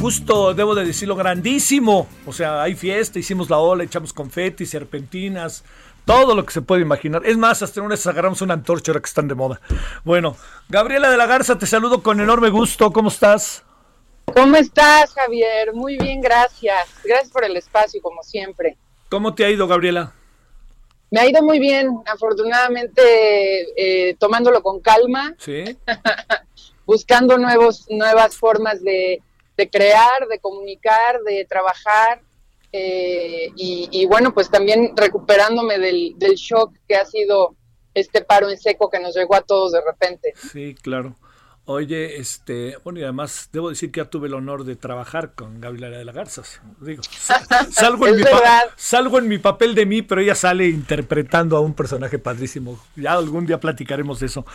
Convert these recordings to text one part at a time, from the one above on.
gusto, debo de decirlo, grandísimo. O sea, hay fiesta, hicimos la ola, echamos confeti, serpentinas, todo lo que se puede imaginar. Es más, hasta en una agarramos una antorcha ahora que están de moda. Bueno, Gabriela de la Garza, te saludo con enorme gusto. ¿Cómo estás? ¿Cómo estás, Javier? Muy bien, gracias. Gracias por el espacio, como siempre. ¿Cómo te ha ido, Gabriela? Me ha ido muy bien, afortunadamente eh, tomándolo con calma. Sí. buscando nuevos, nuevas formas de, de crear, de comunicar, de trabajar. Eh, y, bueno, pues también recuperándome del, del shock que ha sido este paro en seco que nos llegó a todos de repente. Sí, claro. Oye, este, bueno, y además debo decir que ya tuve el honor de trabajar con Gabriela de la Garza. Digo, salgo, en mi salgo en mi papel de mí, pero ella sale interpretando a un personaje padrísimo. Ya algún día platicaremos de eso.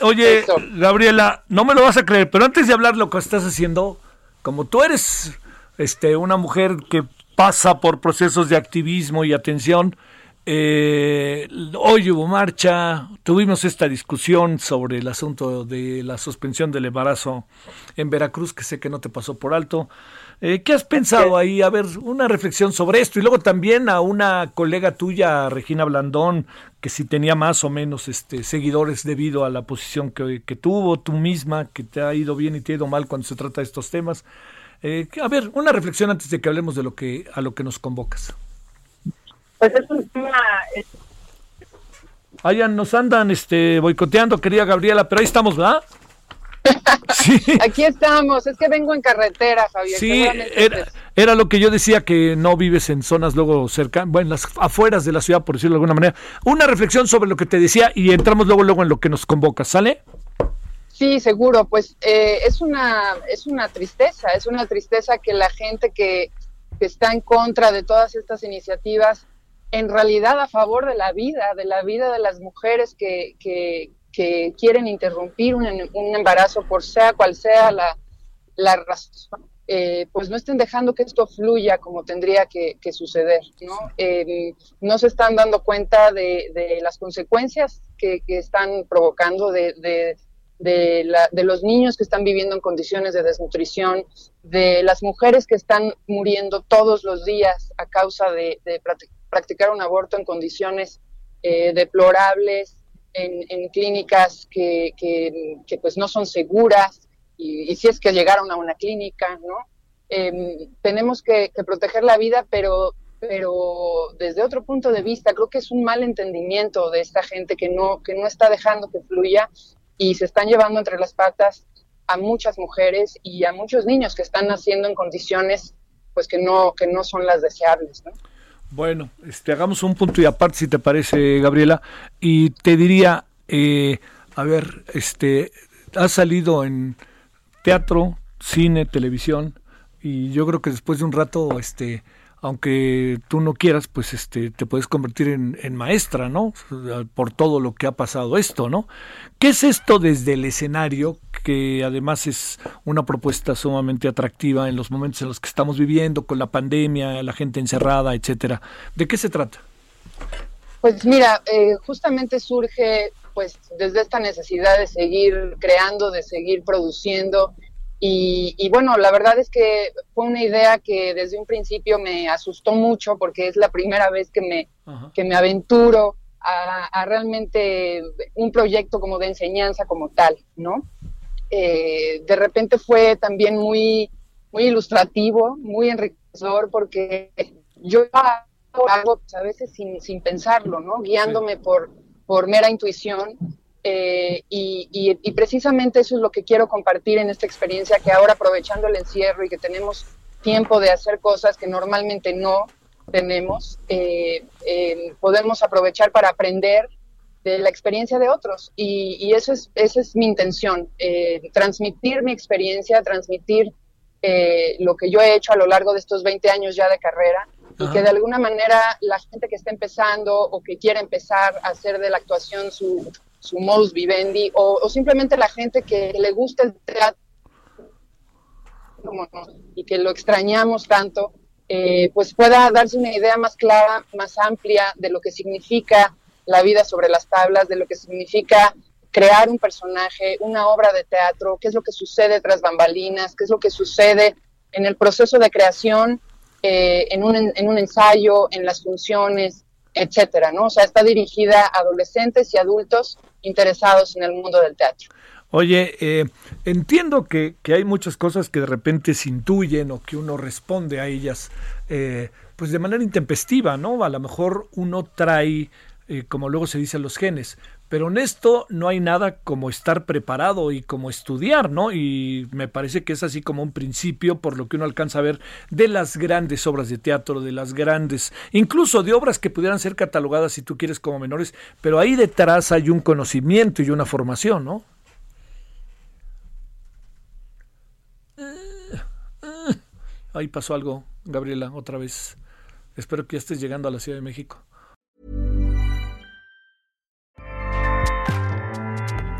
Oye, Gabriela, no me lo vas a creer, pero antes de hablar lo que estás haciendo, como tú eres este, una mujer que pasa por procesos de activismo y atención, eh, hoy hubo marcha, tuvimos esta discusión sobre el asunto de la suspensión del embarazo en Veracruz, que sé que no te pasó por alto. Eh, ¿Qué has pensado ahí? A ver, una reflexión sobre esto. Y luego también a una colega tuya, Regina Blandón, que si tenía más o menos este, seguidores debido a la posición que, que tuvo, tú misma, que te ha ido bien y te ha ido mal cuando se trata de estos temas. Eh, a ver, una reflexión antes de que hablemos de lo que a lo que nos convocas. Pues es un tema nos andan este boicoteando, querida Gabriela, pero ahí estamos, ¿verdad? Sí. Aquí estamos, es que vengo en carretera, Javier. Sí, era, lo que yo decía, que no vives en zonas luego cerca, bueno, las afueras de la ciudad, por decirlo de alguna manera. Una reflexión sobre lo que te decía y entramos luego, luego en lo que nos convoca, ¿sale? Sí, seguro, pues eh, es, una, es una tristeza, es una tristeza que la gente que, que está en contra de todas estas iniciativas, en realidad a favor de la vida, de la vida de las mujeres que, que, quieren interrumpir un, embarazo por sea cual sea la, la razón, eh, pues no estén dejando que esto fluya como tendría que, suceder, ¿no? Eh, no se están dando cuenta de, de las consecuencias que, que están provocando, de, de, de, la, de, los niños que están viviendo en condiciones de desnutrición, de las mujeres que están muriendo todos los días a causa de, de practicar un aborto en condiciones eh, deplorables, en, clínicas que, que, pues no son seguras, y, si es que llegaron a una clínica, ¿no? Em, tenemos que, proteger la vida, pero, pero desde otro punto de vista, creo que es un mal entendimiento de esta gente que no, que no está dejando que fluya y se están llevando entre las patas a muchas mujeres y a muchos niños que están naciendo en condiciones pues que no, que no son las deseables, ¿no? Bueno, este, hagamos un punto y aparte, si te parece, Gabriela, y te diría, eh, a ver, este, has salido en teatro, cine, televisión, y yo creo que después de un rato, este, aunque tú no quieras, pues este, te puedes convertir en, maestra, ¿no? Por todo lo que ha pasado esto, ¿no? ¿Qué es esto desde el escenario, que además es una propuesta sumamente atractiva en los momentos en los que estamos viviendo, con la pandemia, la gente encerrada, etcétera? ¿De qué se trata? Pues mira, eh, justamente surge pues desde esta necesidad de seguir creando, de seguir produciendo, y, bueno, la verdad es que fue una idea que desde un principio me asustó mucho porque es la primera vez que me, que me aventuro a, realmente un proyecto como de enseñanza como tal, ¿no? Eh, de repente fue también muy, muy ilustrativo, muy enriquecedor porque yo hago a veces sin, sin pensarlo, ¿no? Guiándome por, por mera intuición eh, y, precisamente eso es lo que quiero compartir en esta experiencia, que ahora aprovechando el encierro y que tenemos tiempo de hacer cosas que normalmente no tenemos, eh, eh, podemos aprovechar para aprender de la experiencia de otros. Y, eso es, esa es mi intención, eh, transmitir mi experiencia, transmitir eh, lo que yo he hecho a lo largo de estos 20 años ya de carrera y que de alguna manera la gente que está empezando o que quiere empezar a hacer de la actuación su, su modus vivendi o, simplemente la gente que le gusta el teatro y que lo extrañamos tanto, eh, pues pueda darse una idea más clara, más amplia de lo que significa la vida sobre las tablas, de lo que significa crear un personaje, una obra de teatro, qué es lo que sucede tras bambalinas, qué es lo que sucede en el proceso de creación, eh, en, un, en un ensayo, en las funciones, etcétera, ¿no? O sea, está dirigida a adolescentes y adultos interesados en el mundo del teatro. Oye, eh, entiendo que, que, hay muchas cosas que de repente se intuyen o que uno responde a ellas, eh, pues de manera intempestiva, ¿no? A lo mejor uno trae eh, como luego se dice los genes. Pero en esto no hay nada como estar preparado y como estudiar, ¿no? Y me parece que es así como un principio por lo que uno alcanza a ver de las grandes obras de teatro, de las grandes, incluso de obras que pudieran ser catalogadas si tú quieres como menores, pero ahí detrás hay un conocimiento y una formación, ¿no? Ahí pasó algo, Gabriela, otra vez. Espero que ya estés llegando a la Ciudad de México.